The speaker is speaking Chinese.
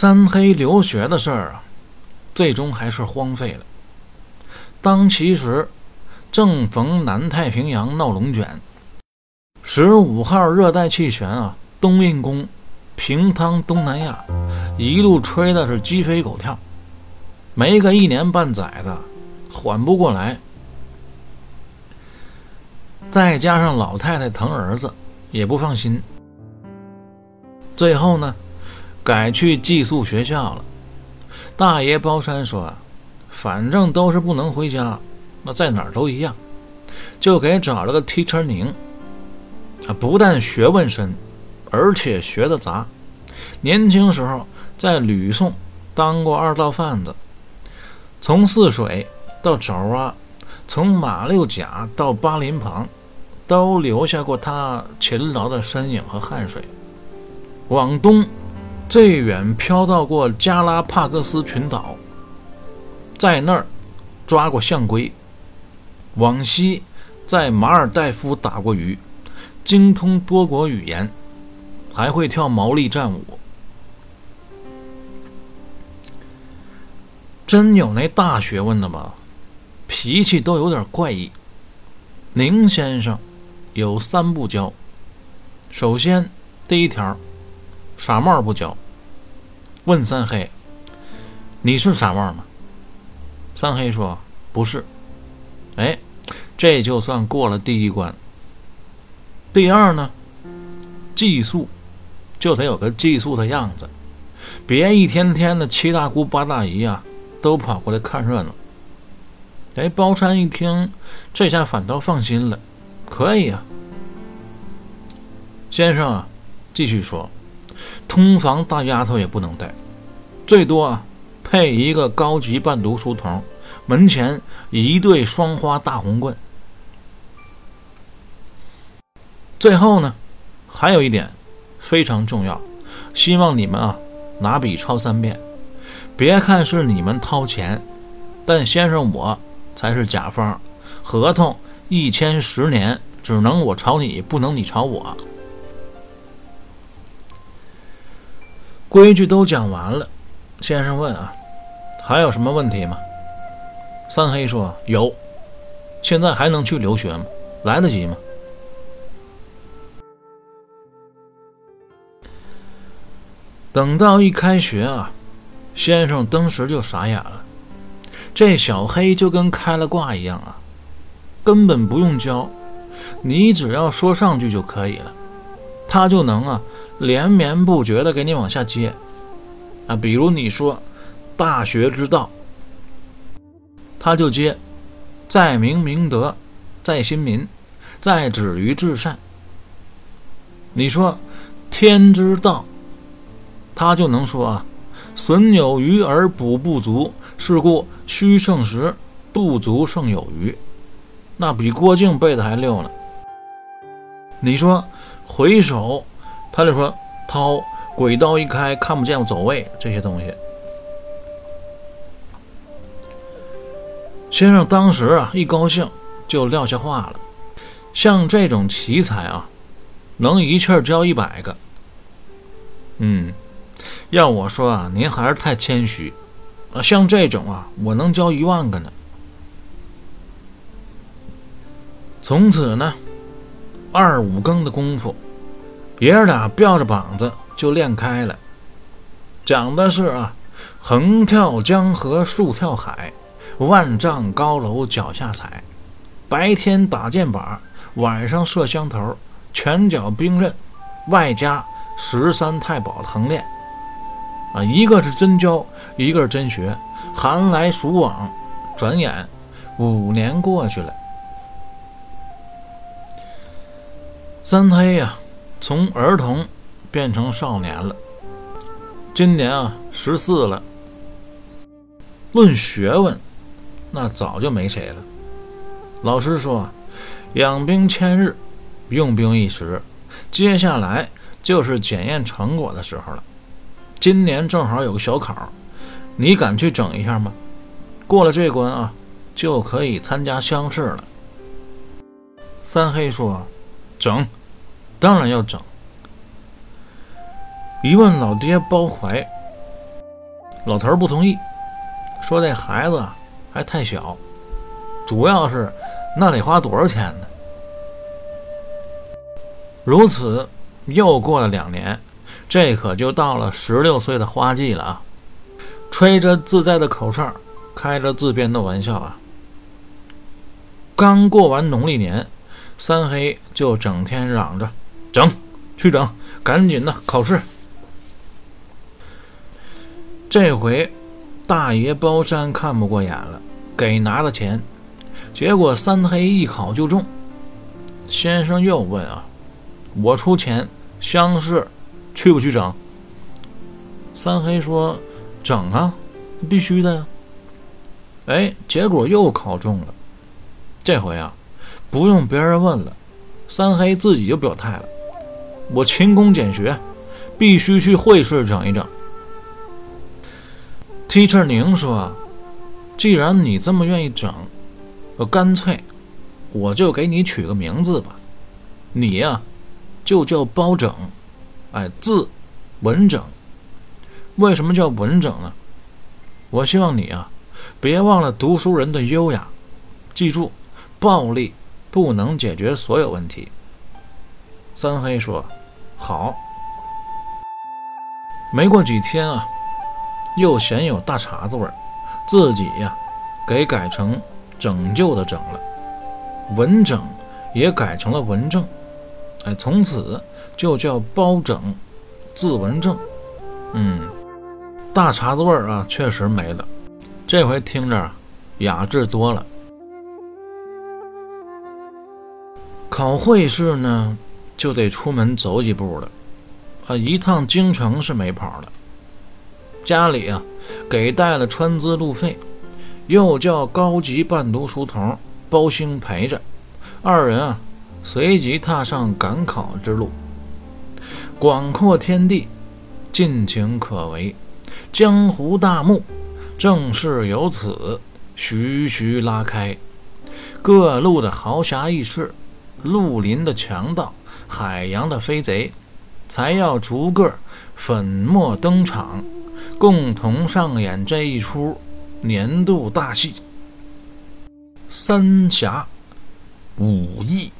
三黑留学的事儿啊，最终还是荒废了。当其时，正逢南太平洋闹龙卷，十五号热带气旋啊，东印宫平汤东南亚，一路吹的是鸡飞狗跳，没个一年半载的，缓不过来。再加上老太太疼儿子，也不放心，最后呢，改去寄宿学校了。大爷包山说：“反正都是不能回家，那在哪儿都一样，就给找了个 teacher 宁。啊，不但学问深，而且学的杂。年轻时候在吕宋当过二道贩子，从泗水到爪哇，从马六甲到巴林旁。”都留下过他勤劳的身影和汗水。往东，最远飘到过加拉帕戈斯群岛，在那儿抓过象龟；往西，在马尔代夫打过鱼，精通多国语言，还会跳毛利战舞。真有那大学问的吧？脾气都有点怪异。宁先生。有三不教。首先，第一条，傻帽不交。问三黑：“你是傻帽吗？”三黑说：“不是。”哎，这就算过了第一关。第二呢，寄宿就得有个寄宿的样子，别一天天的七大姑八大姨啊都跑过来看热闹。哎，包山一听，这下反倒放心了。可以呀，先生啊，继续说，通房大丫头也不能带，最多啊配一个高级伴读书童，门前一对双花大红棍。最后呢，还有一点非常重要，希望你们啊拿笔抄三遍。别看是你们掏钱，但先生我才是甲方，合同。一签十年，只能我朝你，不能你朝我。规矩都讲完了，先生问啊，还有什么问题吗？三黑说有。现在还能去留学吗？来得及吗？等到一开学啊，先生当时就傻眼了，这小黑就跟开了挂一样啊。根本不用教，你只要说上句就可以了，他就能啊连绵不绝的给你往下接啊。比如你说“大学之道”，他就接“在明明德，在亲民，在止于至善”。你说“天之道”，他就能说啊“损有余而补不足，是故虚胜实，不足胜有余”。那比郭靖背的还溜呢。你说回首，他就说掏鬼刀一开，看不见我走位这些东西。先生当时啊一高兴就撂下话了，像这种奇才啊，能一气儿教一百个。嗯，要我说啊，您还是太谦虚啊。像这种啊，我能教一万个呢。从此呢，二五更的功夫，爷儿俩吊着膀子就练开了。讲的是啊，横跳江河竖跳海，万丈高楼脚下踩。白天打箭靶，晚上射香头，拳脚兵刃，外加十三太保的横练。啊，一个是真教，一个是真学，寒来暑往，转眼五年过去了。三黑呀，从儿童变成少年了。今年啊，十四了。论学问，那早就没谁了。老师说，养兵千日，用兵一时。接下来就是检验成果的时候了。今年正好有个小考，你敢去整一下吗？过了这关啊，就可以参加乡试了。三黑说，整。当然要整。一问老爹包怀，老头儿不同意，说这孩子还太小，主要是那得花多少钱呢？如此，又过了两年，这可就到了十六岁的花季了啊！吹着自在的口哨，开着自编的玩笑啊！刚过完农历年，三黑就整天嚷着：“整，去整，赶紧的考试。”这回大爷包山看不过眼了，给拿了钱，结果三黑一考就中。先生又问啊：“我出钱，乡试去不去整？”三黑说：“整啊，必须的呀。”哎，结果又考中了。这回啊，不用别人问了，三黑自己就表态了：“我勤工俭学，必须去会试整一整。” Teacher 宁说：“既然你这么愿意整，我干脆我就给你取个名字吧，你呀就叫包拯，哎，字文整。为什么叫文整呢？我希望你啊别忘了读书人的优雅，记住。”暴力不能解决所有问题。三黑说：“好。”没过几天啊，又嫌有大碴子味儿，自己呀给改成拯救的拯了，文拯也改成了文正，哎，从此就叫包拯，字文正。嗯，大碴子味儿啊，确实没了，这回听着雅致多了。考会试呢，就得出门走几步了，啊，一趟京城是没跑了。家里啊，给带了川资路费，又叫高级伴读书童包兴陪着，二人啊，随即踏上赶考之路。广阔天地，尽情可为，江湖大幕，正是由此徐徐拉开，各路的豪侠义士。绿林的强盗，海洋的飞贼，才要逐个粉墨登场，共同上演这一出年度大戏——三峡武艺。